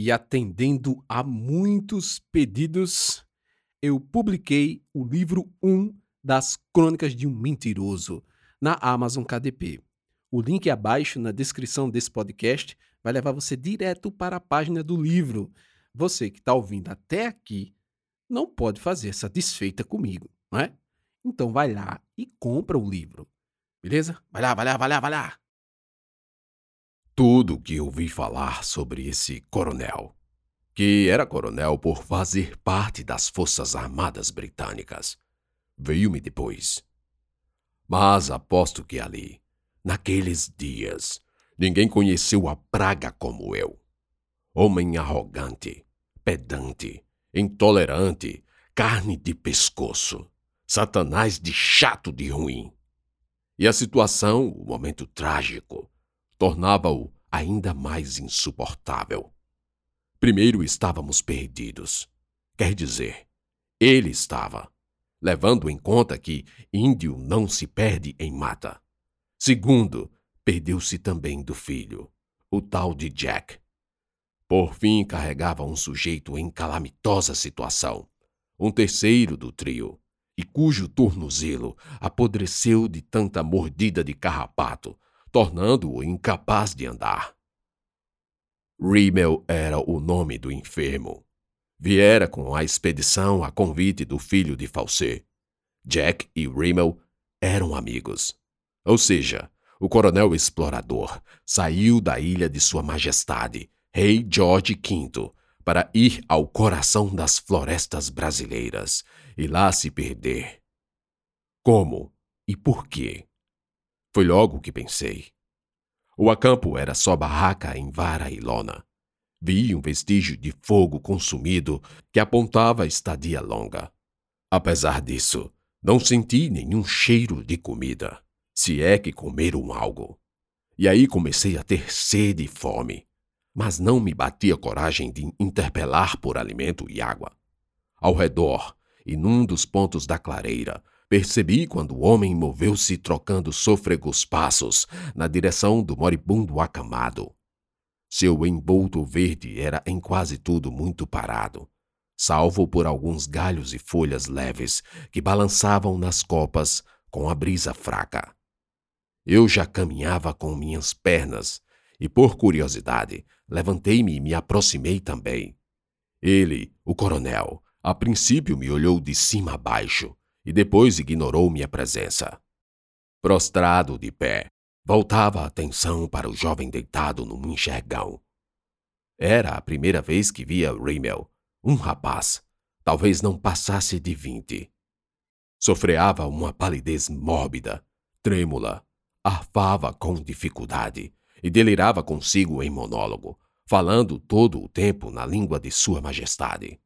E atendendo a muitos pedidos, eu publiquei o livro 1 das Crônicas de um Mentiroso na Amazon KDP. O link abaixo na descrição desse podcast vai levar você direto para a página do livro. Você que está ouvindo até aqui não pode fazer satisfeita comigo, não é? Então vai lá e compra o livro. Beleza? Vai lá, vai lá, vai lá, vai lá. Tudo que ouvi falar sobre esse coronel, que era coronel por fazer parte das Forças Armadas Britânicas, veio-me depois. Mas aposto que ali, naqueles dias, ninguém conheceu a praga como eu. Homem arrogante, pedante, intolerante, carne de pescoço, satanás de chato de ruim. E a situação, o momento trágico, tornava-o ainda mais insuportável. Primeiro estávamos perdidos. Quer dizer, ele estava, levando em conta que índio não se perde em mata. Segundo, perdeu-se também do filho, o tal de Jack. Por fim, carregava um sujeito em calamitosa situação, um terceiro do trio, e cujo tornozelo apodreceu de tanta mordida de carrapato, tornando-o incapaz de andar. Rimmel era o nome do enfermo. Viera com a expedição a convite do filho de Fawcett. Jack e Rimmel eram amigos. Ou seja, o coronel explorador saiu da ilha de Sua Majestade, Rei George V, para ir ao coração das florestas brasileiras e lá se perder. Como e por quê? Foi logo que pensei. O acampo era só barraca em vara e lona. Vi um vestígio de fogo consumido que apontava estadia longa. Apesar disso, não senti nenhum cheiro de comida, se é que comeram algo. E aí comecei a ter sede e fome, mas não me batia coragem de interpelar por alimento e água. Ao redor, e num dos pontos da clareira, percebi quando o homem moveu-se trocando sôfregos passos na direção do moribundo acamado. Seu embolto verde era em quase tudo muito parado, salvo por alguns galhos e folhas leves que balançavam nas copas com a brisa fraca. Eu já caminhava com minhas pernas e, por curiosidade, levantei-me e me aproximei também. Ele, o coronel, a princípio me olhou de cima a baixo e depois ignorou minha presença. Prostrado de pé, voltava a atenção para o jovem deitado num enxergão. Era a primeira vez que via Rimmel, um rapaz, talvez não passasse de vinte. Sofreava uma palidez mórbida, trêmula, arfava com dificuldade e delirava consigo em monólogo, falando todo o tempo na língua de Sua Majestade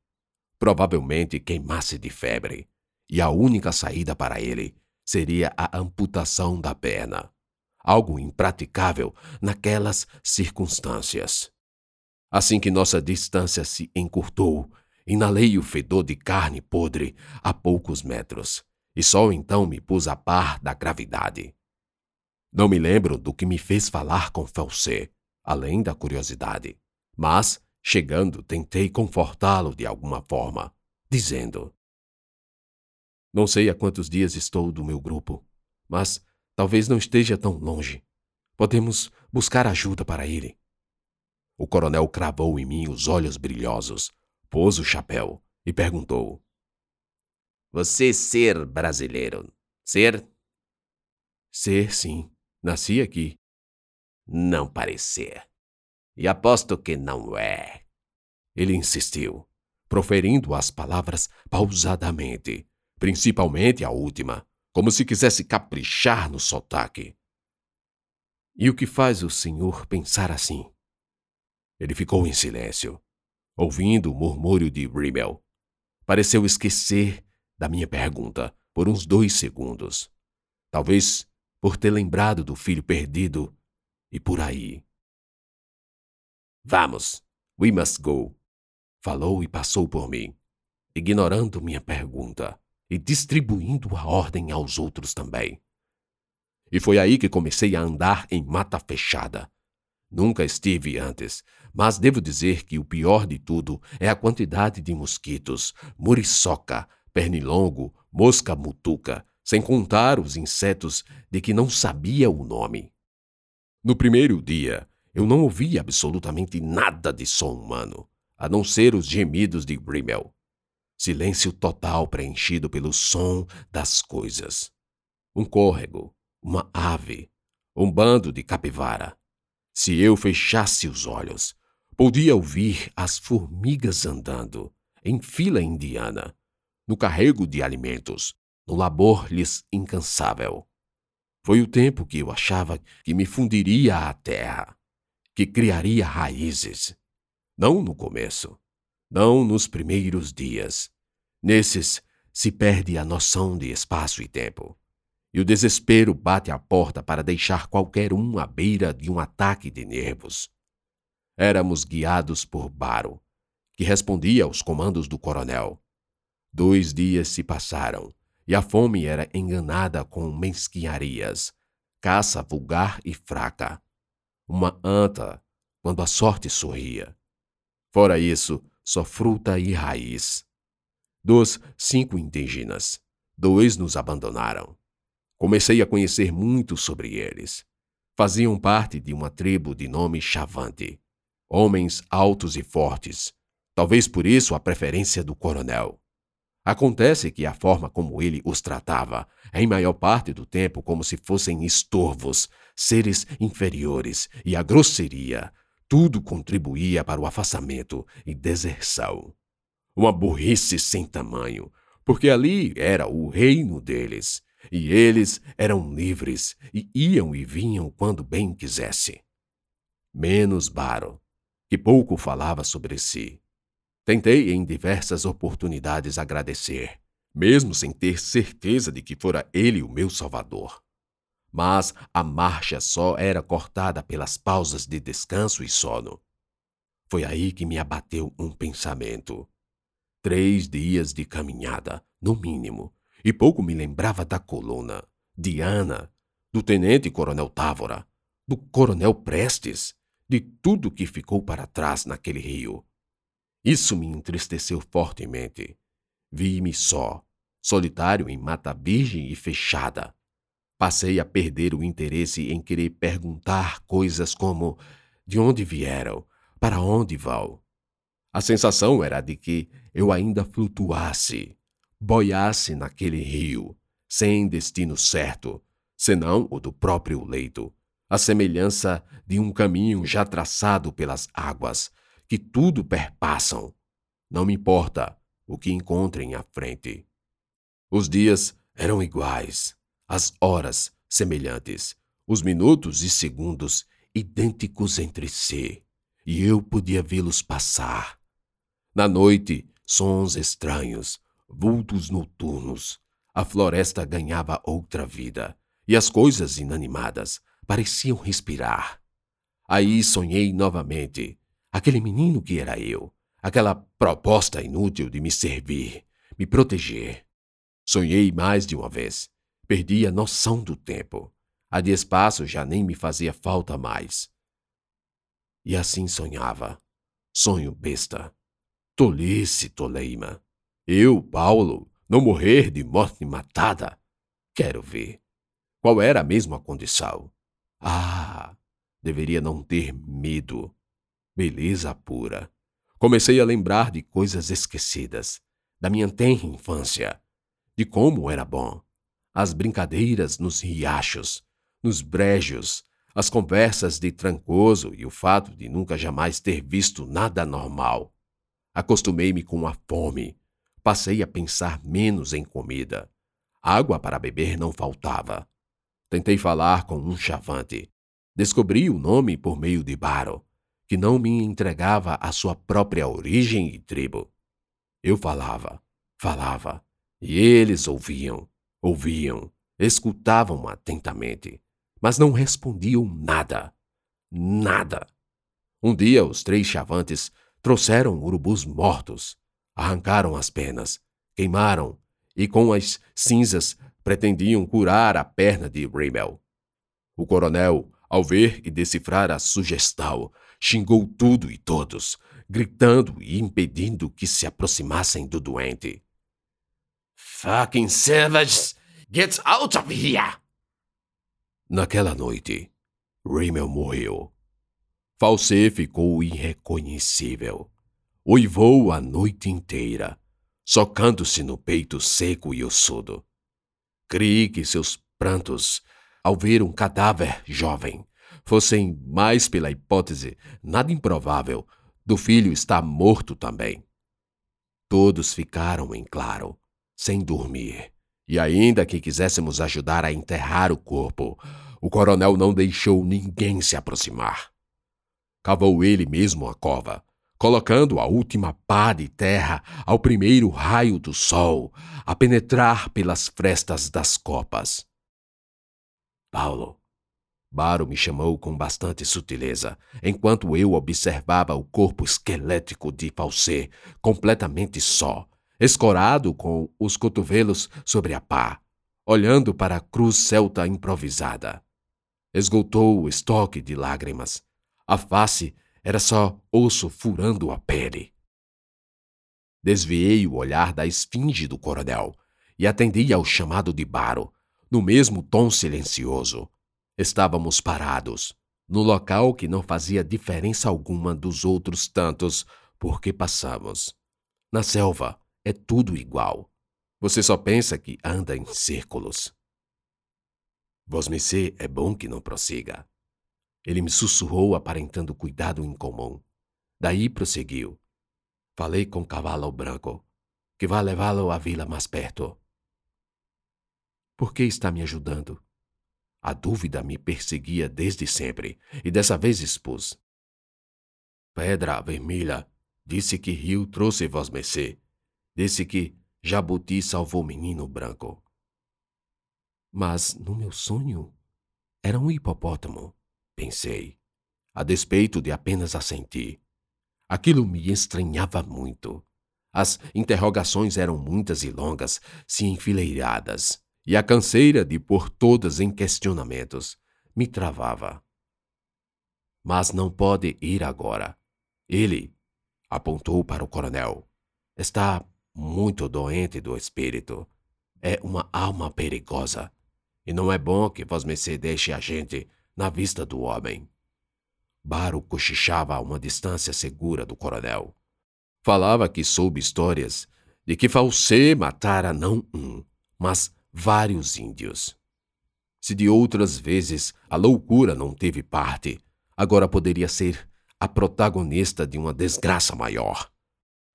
provavelmente queimasse de febre, e a única saída para ele seria a amputação da perna, algo impraticável naquelas circunstâncias. Assim que nossa distância se encurtou, inalei o fedor de carne podre a poucos metros, e só então me pus a par da gravidade. Não me lembro do que me fez falar com Fawcett, além da curiosidade, mas Chegando, tentei confortá-lo de alguma forma, dizendo: Não sei há quantos dias estou do meu grupo, mas talvez não esteja tão longe. Podemos buscar ajuda para ele. O coronel cravou em mim os olhos brilhosos, pôs o chapéu e perguntou: Você ser brasileiro? Ser? Ser, sim. Nasci aqui. Não parecer. E aposto que não é. Ele insistiu, proferindo as palavras pausadamente, principalmente a última, como se quisesse caprichar no sotaque. E o que faz o senhor pensar assim? Ele ficou em silêncio, ouvindo o murmúrio de Rimmel. Pareceu esquecer da minha pergunta por uns dois segundos. Talvez por ter lembrado do filho perdido e por aí. Vamos, we must go. Falou e passou por mim, ignorando minha pergunta e distribuindo a ordem aos outros também. E foi aí que comecei a andar em mata fechada. Nunca estive antes, mas devo dizer que o pior de tudo é a quantidade de mosquitos, muriçoca, pernilongo, mosca mutuca, sem contar os insetos de que não sabia o nome. No primeiro dia, eu não ouvi absolutamente nada de som humano, a não ser os gemidos de Rimmel. Silêncio total preenchido pelo som das coisas. Um córrego, uma ave, um bando de capivara, se eu fechasse os olhos, podia ouvir as formigas andando, em fila indiana, no carrego de alimentos, no labor-lhes incansável. Foi o tempo que eu achava que me fundiria à terra, que criaria raízes. Não no começo, não nos primeiros dias. Nesses se perde a noção de espaço e tempo e o desespero bate à porta para deixar qualquer um à beira de um ataque de nervos. Éramos guiados por Baro, que respondia aos comandos do coronel. Dois dias se passaram e a fome era enganada com mesquinharias, caça vulgar e fraca. Uma anta quando a sorte sorria. Fora isso, só fruta e raiz. Dos cinco indígenas, dois nos abandonaram. Comecei a conhecer muito sobre eles. Faziam parte de uma tribo de nome Chavante. Homens altos e fortes. Talvez por isso a preferência do coronel. Acontece que a forma como ele os tratava, em maior parte do tempo como se fossem estorvos, seres inferiores, e a grosseria, tudo contribuía para o afastamento e deserção. Uma burrice sem tamanho, porque ali era o reino deles, e eles eram livres e iam e vinham quando bem quisesse. Menos Baro, que pouco falava sobre si. Tentei em diversas oportunidades agradecer, mesmo sem ter certeza de que fora ele o meu salvador. Mas a marcha só era cortada pelas pausas de descanso e sono. Foi aí que me abateu um pensamento. Três dias de caminhada, no mínimo, e pouco me lembrava da coluna, de Ana, do tenente-coronel Távora, do coronel Prestes, de tudo que ficou para trás naquele rio. Isso me entristeceu fortemente. Vi-me só, solitário em mata virgem e fechada. Passei a perder o interesse em querer perguntar coisas como de onde vieram, para onde vão. A sensação era de que eu ainda flutuasse, boiasse naquele rio, sem destino certo, senão o do próprio leito, a semelhança de um caminho já traçado pelas águas, que tudo perpassam. Não me importa o que encontrem à frente. Os dias eram iguais, as horas semelhantes, os minutos e segundos idênticos entre si, e eu podia vê-los passar. Na noite, sons estranhos, vultos noturnos. A floresta ganhava outra vida, e as coisas inanimadas pareciam respirar. Aí sonhei novamente. Aquele menino que era eu, aquela proposta inútil de me servir, me proteger. Sonhei mais de uma vez. Perdi a noção do tempo. A de espaço já nem me fazia falta mais. E assim sonhava. Sonho besta. Tolice, toleima. Eu, Paulo, não morrer de morte matada? Quero ver. Qual era a mesma condição? Ah, deveria não ter medo. Beleza pura. Comecei a lembrar de coisas esquecidas, da minha tenra infância, de como era bom. As brincadeiras nos riachos, nos brejos, as conversas de Trancoso e o fato de nunca jamais ter visto nada normal. Acostumei-me com a fome, Passei a pensar menos em comida. Água para beber não faltava. Tentei falar com um chavante. Descobri o nome por meio de Baro, que não me entregava a sua própria origem e tribo. Eu falava, falava, e eles ouviam, ouviam, escutavam atentamente, mas não respondiam nada. Nada. Um dia os três chavantes trouxeram urubus mortos arrancaram as penas, queimaram e com as cinzas pretendiam curar a perna de Rimmel. O coronel, Ao ver e decifrar a sugestão, xingou tudo e todos, gritando e impedindo que se aproximassem do doente. Fucking savages! Get out of here! Naquela noite, Rimmel morreu. Falsê ficou irreconhecível. Uivou a noite inteira, socando-se no peito seco e ossudo. Criei que seus prantos, ao ver um cadáver jovem, fossem mais pela hipótese, nada improvável, do filho estar morto também. Todos ficaram em claro, sem dormir. E ainda que quiséssemos ajudar a enterrar o corpo, o coronel não deixou ninguém se aproximar. Cavou ele mesmo a cova, colocando a última pá de terra ao primeiro raio do sol a penetrar pelas frestas das copas. Paulo, Baro me chamou com bastante sutileza, enquanto eu observava o corpo esquelético de Falsê, completamente só, escorado com os cotovelos sobre a pá, olhando para a cruz celta improvisada. Esgotou o estoque de lágrimas. A face era só osso furando a pele. Desviei o olhar da esfinge do coronel e atendi ao chamado de Baro, no mesmo tom silencioso. Estávamos parados, no local que não fazia diferença alguma dos outros tantos por que passamos. Na selva é tudo igual. Você só pensa que anda em círculos. Vosmecê é bom que não prossiga. Ele me sussurrou aparentando cuidado incomum. Daí prosseguiu. Falei com o cavalo branco, que vai levá-lo à vila mais perto. Por que está me ajudando? A dúvida me perseguia desde sempre, e dessa vez expus. Pedra Vermelha disse que Rio trouxe vosmecê. Disse que Jabuti salvou o menino branco. Mas no meu sonho era um hipopótamo, pensei, a despeito de apenas assentir. Aquilo me estranhava muito. As interrogações eram muitas e longas, se enfileiradas e a canseira de pôr todas em questionamentos me travava. Mas não pode ir agora. Ele apontou para o coronel. Está muito doente do espírito. É uma alma perigosa. E não é bom que Vosmecê deixe a gente na vista do homem. Baro cochichava a uma distância segura do coronel. Falava que soube histórias de que Falsê matara não um, mas vários índios. Se de outras vezes a loucura não teve parte, agora poderia ser a protagonista de uma desgraça maior.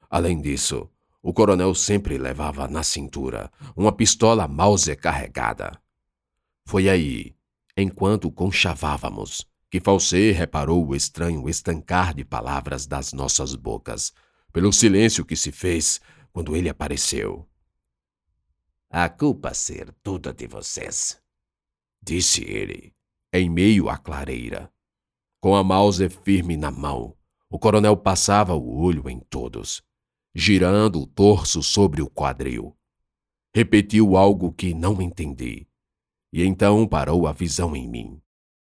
Além disso, o coronel sempre levava na cintura uma pistola Mauser carregada. Foi aí, enquanto conchavávamos, que Falsê reparou o estranho estancar de palavras das nossas bocas, pelo silêncio que se fez quando ele apareceu. A culpa ser toda de vocês, disse ele, em meio à clareira. Com a Mauser firme na mão, o coronel passava o olho em todos, girando o torso sobre o quadril. Repetiu algo que não entendi, e então parou a visão em mim.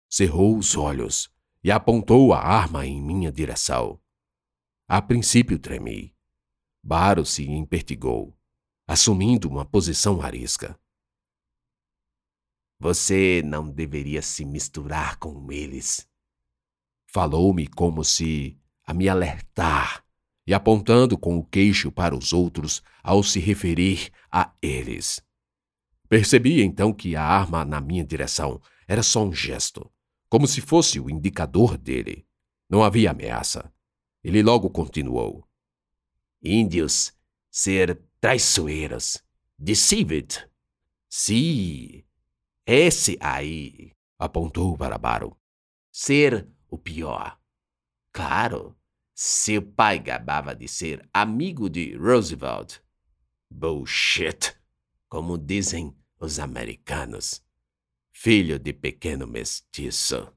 Cerrou os olhos e apontou a arma em minha direção. A princípio tremi. Baro se empertigou assumindo uma posição arisca. Você não deveria se misturar com eles. Falou-me como se a me alertar e apontando com o queixo para os outros ao se referir a eles. Percebi então que a arma na minha direção era só um gesto, como se fosse o indicador dele. Não havia ameaça. Ele logo continuou. Índios ser traiçoeiros. Deceived. Sim, esse aí, apontou para Baro. Ser o pior. Claro, seu pai gabava de ser amigo de Roosevelt. Bullshit, como dizem os americanos. Filho de pequeno mestiço.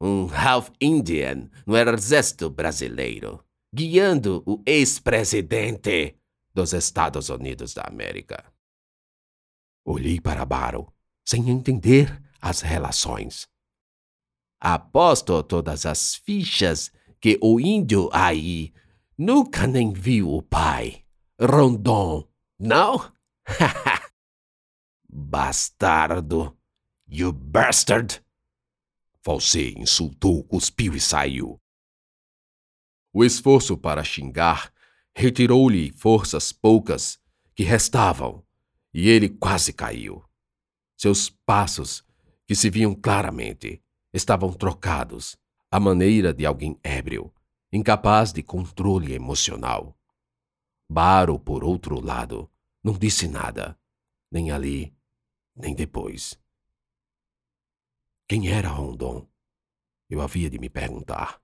Um half Indian no exército brasileiro, guiando o ex-presidente dos Estados Unidos da América. Olhei para Baro, sem entender as relações. Aposto todas as fichas que o índio aí nunca nem viu o pai. Rondon, não? Bastardo! You bastard! Falsê insultou, cuspiu e saiu. O esforço para xingar retirou-lhe forças poucas que restavam, e ele quase caiu. Seus passos, que se viam claramente, estavam trocados à maneira de alguém ébrio, incapaz de controle emocional. Baro, por outro lado, não disse nada, nem ali, nem depois. Quem era Rondon? Eu havia de me perguntar.